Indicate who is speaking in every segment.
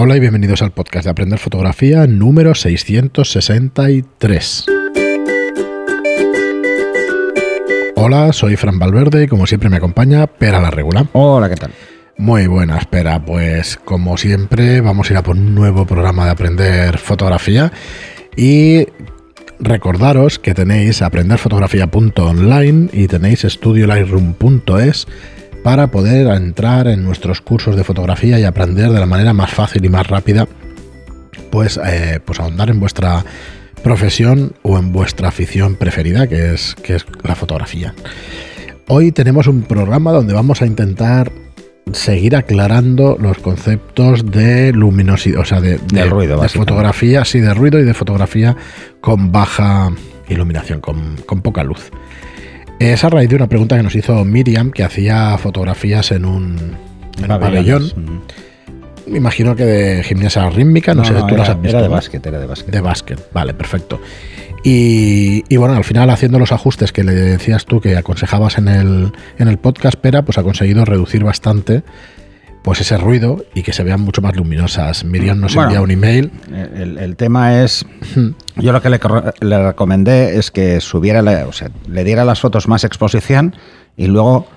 Speaker 1: Hola y bienvenidos al podcast de Aprender Fotografía número 663. Hola, soy Fran Valverde y como siempre me acompaña Pera la Regula.
Speaker 2: Hola, ¿qué tal?
Speaker 1: Muy buena, espera. Pues como siempre vamos a ir a por un nuevo programa de Aprender Fotografía y recordaros que tenéis aprenderfotografía.online y tenéis estudiolightroom.es para poder entrar en nuestros cursos de fotografía y aprender de la manera más fácil y más rápida, pues, eh, pues ahondar en vuestra profesión o en vuestra afición preferida, que es, que es la fotografía. Hoy tenemos un programa donde vamos a intentar seguir aclarando los conceptos de luminosidad, o sea, de,
Speaker 2: ruido,
Speaker 1: de fotografía, sí, de ruido y de fotografía con baja iluminación, con, con poca luz. Es a raíz de una pregunta que nos hizo Miriam, que hacía fotografías en un, pabellón. Me imagino que de gimnasia rítmica, no, sé, tú
Speaker 2: era,
Speaker 1: las has visto.
Speaker 2: Era de básquet, era de básquet.
Speaker 1: De básquet, vale, perfecto. Y, bueno, al final haciendo los ajustes que le decías tú que aconsejabas en el, en el podcast, Pera, pues ha conseguido reducir bastante pues ese ruido y que se vean mucho más luminosas. Miriam nos envía un email.
Speaker 2: El, tema es, yo lo que le, recomendé es que subiera, o sea, le diera las fotos más exposición y luego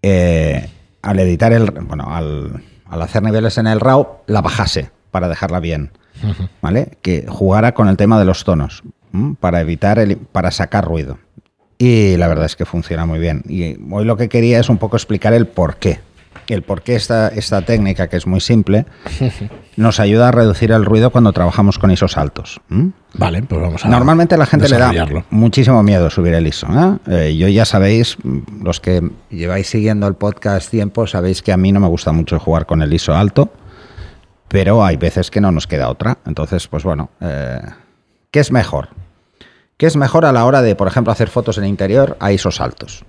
Speaker 2: eh, al editar el, bueno, al, hacer niveles en el RAW, la bajase para dejarla bien, ¿vale? Que jugara con el tema de los tonos para evitar, el, para sacar ruido. Y la verdad es que funciona muy bien. Y hoy lo que quería es un poco explicar el por qué el por qué esta, esta técnica, que es muy simple, nos ayuda a reducir el ruido cuando trabajamos con ISOs altos.
Speaker 1: Vale, pues vamos a
Speaker 2: Normalmente la gente le da muchísimo miedo subir el ISO. ¿eh? Eh, yo ya sabéis, los que lleváis siguiendo el podcast tiempo, sabéis que a mí no me gusta mucho jugar con el ISO alto, pero hay veces que no nos queda otra. Entonces, pues bueno, eh, ¿qué es mejor? ¿Qué es mejor a la hora de, por ejemplo, hacer fotos en interior a ISOs altos?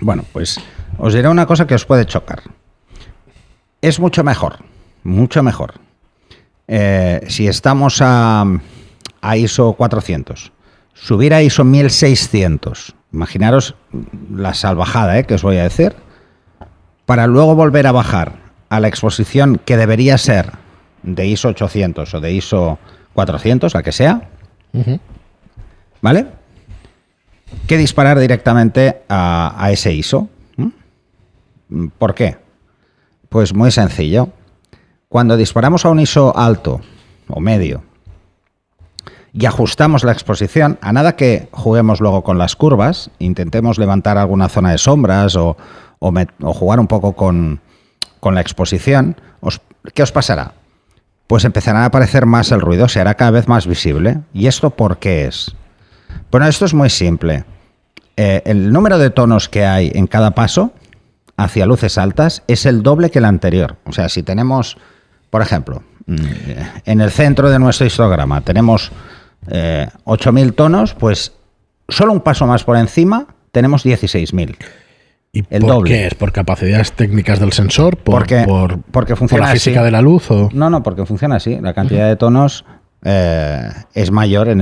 Speaker 2: Bueno, pues os diré una cosa que os puede chocar. Es mucho mejor, mucho mejor. Eh, si estamos a, ISO 400, subir a ISO 1600, imaginaros la salvajada eh, que os voy a decir, para luego volver a bajar a la exposición que debería ser de ISO 800 o de ISO 400, la que sea, ¿vale? Que disparar directamente a ese ISO. ¿Por qué? Pues muy sencillo. Cuando disparamos a un ISO alto o medio y ajustamos la exposición, a nada que juguemos luego con las curvas, intentemos levantar alguna zona de sombras o, jugar un poco con, la exposición, ¿qué os pasará? Pues empezará a aparecer más el ruido, se hará cada vez más visible. ¿Y esto por qué es? Bueno, esto es muy simple. Eh, el número de tonos que hay en cada paso hacia luces altas es el doble que el anterior. O sea, si tenemos, por ejemplo, mm, en el centro de nuestro histograma tenemos 8.000 eh, tonos, pues solo un paso más por encima tenemos 16.000.
Speaker 1: ¿Y el por doble. qué es? ¿Por capacidades técnicas del sensor? ¿Por,
Speaker 2: porque,
Speaker 1: por,
Speaker 2: porque funciona
Speaker 1: la física de la luz? O?
Speaker 2: No, no, porque funciona así. La cantidad de tonos eh, es mayor en,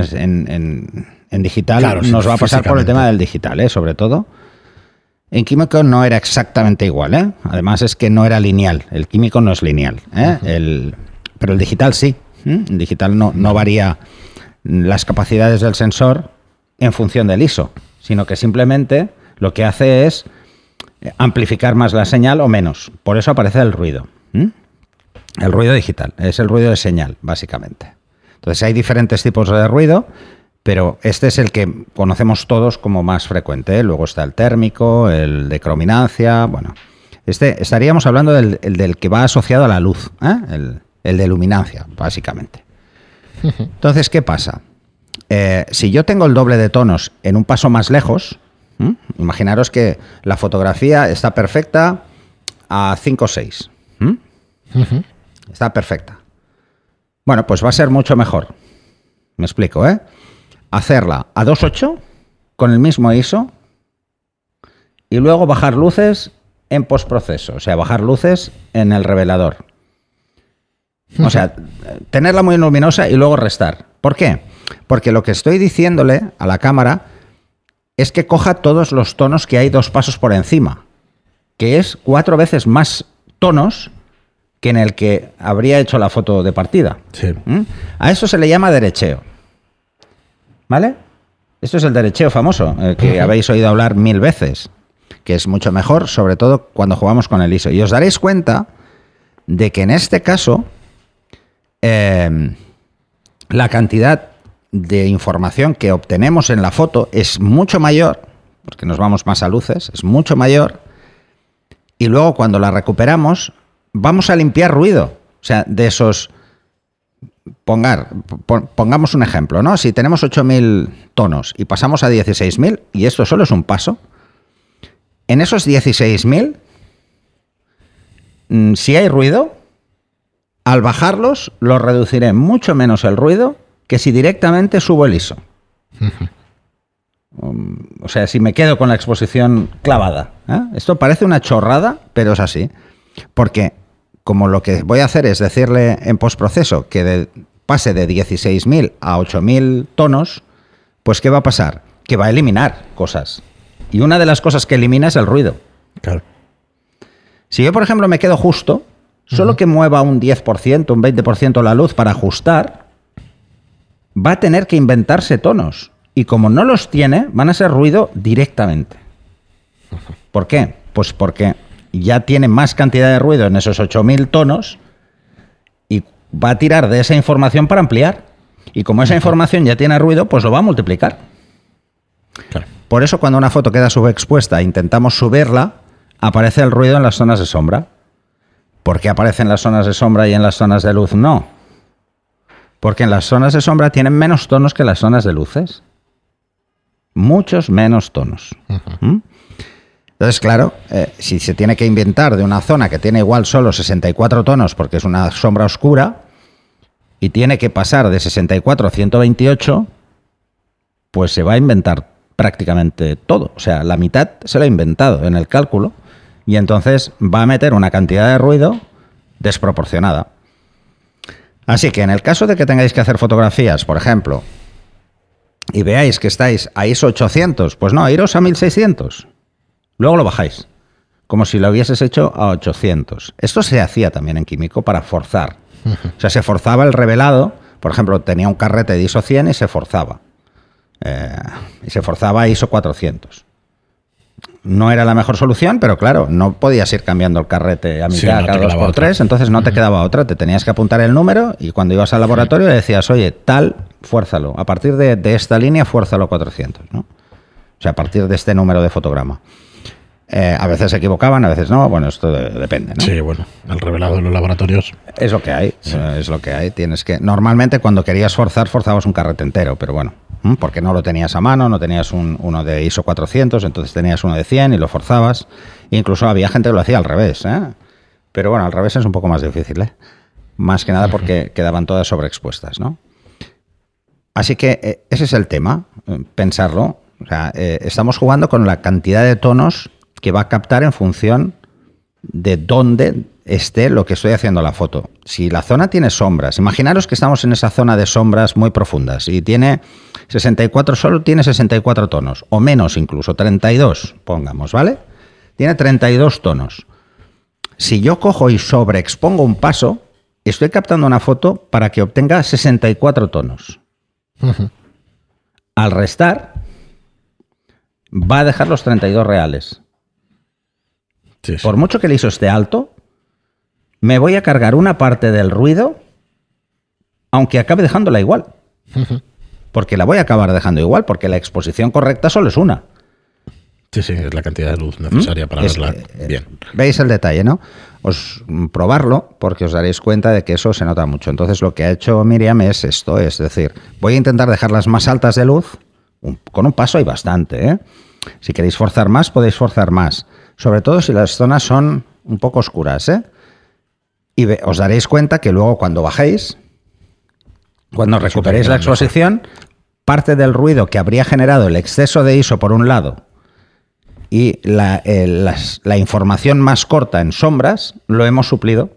Speaker 2: digital. Nos va a pasar por el tema del digital, ¿eh? sobre todo. En químico no era exactamente igual, ¿eh? Además es que no era lineal. El químico no es lineal, ¿eh? el, pero el digital sí. El digital no, no varía las capacidades del sensor en función del ISO, sino que simplemente lo que hace es amplificar más la señal o menos. Por eso aparece el ruido. El ruido digital es el ruido de señal, básicamente. Entonces hay diferentes tipos de ruido pero este es el que conocemos todos como más frecuente. ¿eh? Luego está el térmico, el de crominancia, bueno. Este, estaríamos hablando del, del que va asociado a la luz, ¿eh? el, de luminancia, básicamente. Entonces, ¿qué pasa? Eh, si yo tengo el doble de tonos en un paso más lejos, imaginaros que la fotografía está perfecta a 5 o 6. Está perfecta. Bueno, pues va a ser mucho mejor. Me explico, ¿eh? Hacerla a 2.8 con el mismo ISO y luego bajar luces en postproceso, o sea, bajar luces en el revelador. O sea, tenerla muy luminosa y luego restar. ¿Por qué? Porque lo que estoy diciéndole a la cámara es que coja todos los tonos que hay dos pasos por encima, que es cuatro veces más tonos que en el que habría hecho la foto de partida.
Speaker 1: Sí.
Speaker 2: ¿Mm? A eso se le llama derecheo. ¿Vale? Esto es el derecheo famoso, eh, que habéis oído hablar mil veces, que es mucho mejor, sobre todo cuando jugamos con el ISO. Y os daréis cuenta de que en este caso eh, la cantidad de información que obtenemos en la foto es mucho mayor, porque nos vamos más a luces, es mucho mayor, y luego cuando la recuperamos vamos a limpiar ruido. O sea, de esos... Pongar, pon- pongamos un ejemplo, ¿no? Si tenemos 8.000 tonos y pasamos a 16.000, y esto solo es un paso, en esos 16.000, mm, si hay ruido, al bajarlos, lo reduciré mucho menos el ruido que si directamente subo el ISO. O sea, si me quedo con la exposición clavada. ¿eh? Esto parece una chorrada, pero es así. Porque como lo que voy a hacer es decirle en postproceso que de- pase de 16.000 a 8.000 tonos, pues ¿qué va a pasar? Que va a eliminar cosas. Y una de las cosas que elimina es el ruido.
Speaker 1: Claro.
Speaker 2: Si yo, por ejemplo, me quedo justo, solo que mueva un 10%, un 20% la luz para ajustar, va a tener que inventarse tonos. Y como no los tiene, van a ser ruido directamente. ¿Por qué? Pues porque ya tiene más cantidad de ruido en esos 8000 tonos y va a tirar de esa información para ampliar. Y como esa información ya tiene ruido, pues lo va a multiplicar.
Speaker 1: Claro.
Speaker 2: Por eso cuando una foto queda subexpuesta e intentamos subirla, aparece el ruido en las zonas de sombra. ¿Por qué aparece en las zonas de sombra y en las zonas de luz no? Porque en las zonas de sombra tienen menos tonos que las zonas de luces. Muchos menos tonos. ¿Mm? Entonces, claro, eh, si se tiene que inventar de una zona que tiene igual solo 64 tonos porque es una sombra oscura y tiene que pasar de 64 a 128, pues se va a inventar prácticamente todo. O sea, la mitad se lo ha inventado en el cálculo y entonces va a meter una cantidad de ruido desproporcionada. Así que en el caso de que tengáis que hacer fotografías, por ejemplo, y veáis que estáis a ISO 800, pues no, iros a 1600. Luego lo bajáis, como si lo hubieses hecho a 800. Esto se hacía también en químico para forzar. O sea, se forzaba el revelado, por ejemplo, tenía un carrete de ISO 100 y se forzaba. Eh, y se forzaba a ISO 400. No era la mejor solución, pero claro, no podías ir cambiando el carrete a
Speaker 1: Sí,
Speaker 2: mitad
Speaker 1: no
Speaker 2: cada dos por
Speaker 1: otra.
Speaker 2: tres, entonces no te quedaba otra, te tenías que apuntar el número y cuando ibas al laboratorio le decías, oye, tal, fuérzalo, a partir de, de esta línea, fuérzalo a 400, ¿no? O sea, a partir de este número de fotograma. Eh, a veces se equivocaban, a veces no, bueno, esto de- depende, ¿no?
Speaker 1: Sí, bueno, el revelado de los laboratorios.
Speaker 2: Es lo que hay, eh, es lo que hay. Tienes que normalmente cuando querías forzar forzabas un carrete entero, pero bueno, porque no lo tenías a mano, no tenías un- uno de ISO 400, entonces tenías uno de 100 y lo forzabas. Incluso había gente que lo hacía al revés, ¿eh? Pero bueno, al revés es un poco más difícil, ¿eh? Más que nada porque quedaban todas sobreexpuestas, ¿no? Así que eh, ese es el tema, pensarlo. O sea, eh, estamos jugando con la cantidad de tonos que va a captar en función de dónde esté lo que estoy haciendo la foto. Si la zona tiene sombras, imaginaros que estamos en esa zona de sombras muy profundas y tiene 64, solo tiene 64 tonos, o menos incluso, 32, pongamos, ¿vale? Tiene 32 tonos. Si yo cojo y sobreexpongo un paso, estoy captando una foto para que obtenga 64 tonos. Al restar, va a dejar los 32 reales.
Speaker 1: Sí, sí.
Speaker 2: Por mucho que el ISO esté alto, me voy a cargar una parte del ruido, aunque acabe dejándola igual. Porque la voy a acabar dejando igual, porque la exposición correcta solo es una.
Speaker 1: Sí, sí, es la cantidad de luz necesaria para
Speaker 2: ¿Mm? Es-
Speaker 1: verla
Speaker 2: eh,
Speaker 1: bien.
Speaker 2: ¿Veis el detalle, no? Os mm, probarlo porque os daréis cuenta de que eso se nota mucho. Entonces lo que ha hecho Miriam es esto, es decir, voy a intentar dejarlas más altas de luz. Un- con un paso hay bastante, ¿eh? Si queréis forzar más, podéis forzar más. Sobre todo si las zonas son un poco oscuras, ¿eh? Y os daréis cuenta que luego cuando bajéis, cuando recuperéis la exposición, parte del ruido que habría generado el exceso de ISO por un lado y la, eh, las- la información más corta en sombras lo hemos suplido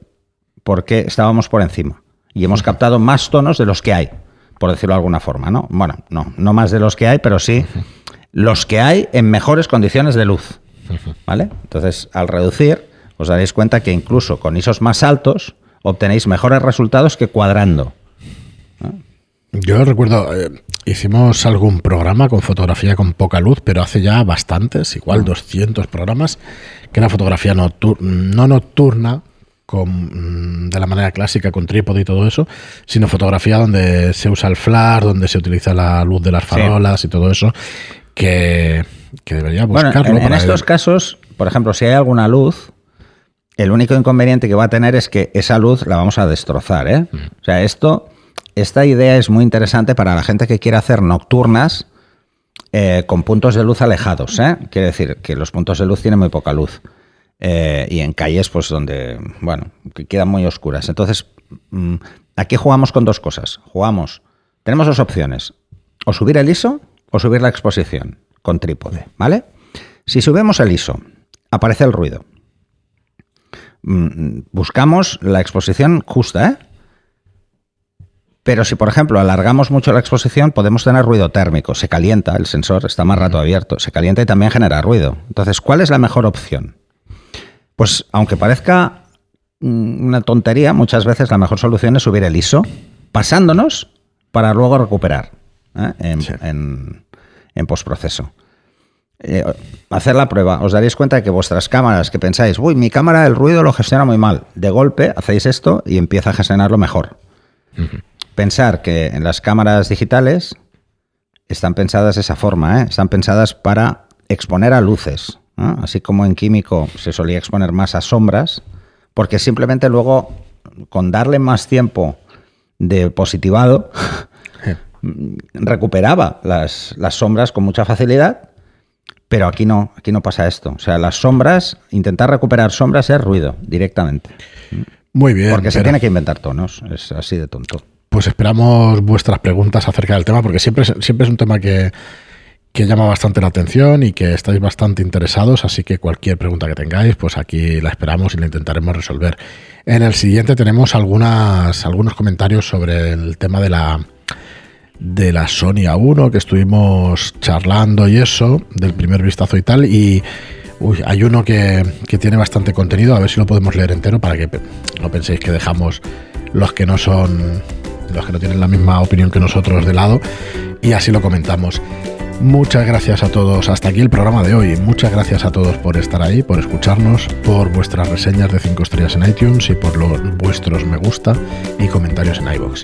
Speaker 2: porque estábamos por encima y hemos captado más tonos de los que hay, por decirlo de alguna forma, ¿no? Bueno, no, no más de los que hay, pero sí los que hay en mejores condiciones de luz, ¿vale? Entonces, al reducir, os daréis cuenta que incluso con ISOs más altos obtenéis mejores resultados que cuadrando.
Speaker 1: Yo recuerdo, eh, hicimos algún programa con fotografía con poca luz, pero hace ya bastantes, igual 200 ah. programas, que era fotografía no nocturna, con, mm, de la manera clásica, con trípode y todo eso, sino fotografía donde se usa el flash, donde se utiliza la luz de las farolas y todo eso, que, debería buscarlo.
Speaker 2: Bueno, en, estos casos, por ejemplo, si hay alguna luz, el único inconveniente que va a tener es que esa luz la vamos a destrozar. ¿eh? Mm. O sea, esto, esta idea es muy interesante para la gente que quiere hacer nocturnas eh, con puntos de luz alejados. ¿eh? Quiere decir que los puntos de luz tienen muy poca luz. Eh, y en calles, pues donde, bueno, que quedan muy oscuras. Entonces, mm, aquí jugamos con dos cosas. Jugamos, tenemos dos opciones, o subir el ISO o subir la exposición con trípode, ¿vale? Si subimos el ISO, aparece el ruido. Mm, buscamos la exposición justa, ¿eh? Pero si, por ejemplo, alargamos mucho la exposición, podemos tener ruido térmico. Se calienta, el sensor está más rato abierto, se calienta y también genera ruido. Entonces, ¿cuál es la mejor opción? Pues aunque parezca mm, una tontería, muchas veces la mejor solución es subir el ISO, pasándonos para luego recuperar ¿eh? en, postproceso. Eh, hacer la prueba, os daréis cuenta de que vuestras cámaras que pensáis, uy, mi cámara el ruido lo gestiona muy mal, de golpe hacéis esto y empieza a gestionarlo mejor. Pensar que en las cámaras digitales están pensadas de esa forma, ¿eh? están pensadas para exponer a luces, Así como en químico se solía exponer más a sombras, porque simplemente luego, con darle más tiempo de positivado, recuperaba las, sombras con mucha facilidad, pero aquí no, aquí no pasa esto. O sea, las sombras, intentar recuperar sombras es ruido directamente.
Speaker 1: Muy bien.
Speaker 2: Porque se tiene que inventar tonos, es así de tonto.
Speaker 1: Pues esperamos vuestras preguntas acerca del tema, porque siempre, siempre es un tema que, que llama bastante la atención y que estáis bastante interesados, así que cualquier pregunta que tengáis, pues aquí la esperamos y la intentaremos resolver. En el siguiente tenemos algunas, algunos comentarios sobre el tema de la de la Sony A1 que estuvimos charlando y eso, del primer vistazo y tal, y hay uno que, que tiene bastante contenido, a ver si lo podemos leer entero para que no penséis que dejamos los que no son los que no tienen la misma opinión que nosotros de lado y así lo comentamos. Muchas gracias a todos. Hasta aquí el programa de hoy. Muchas gracias a todos por estar ahí, por escucharnos, por vuestras reseñas de 5 estrellas en iTunes y por los, vuestros me gusta y comentarios en iBox.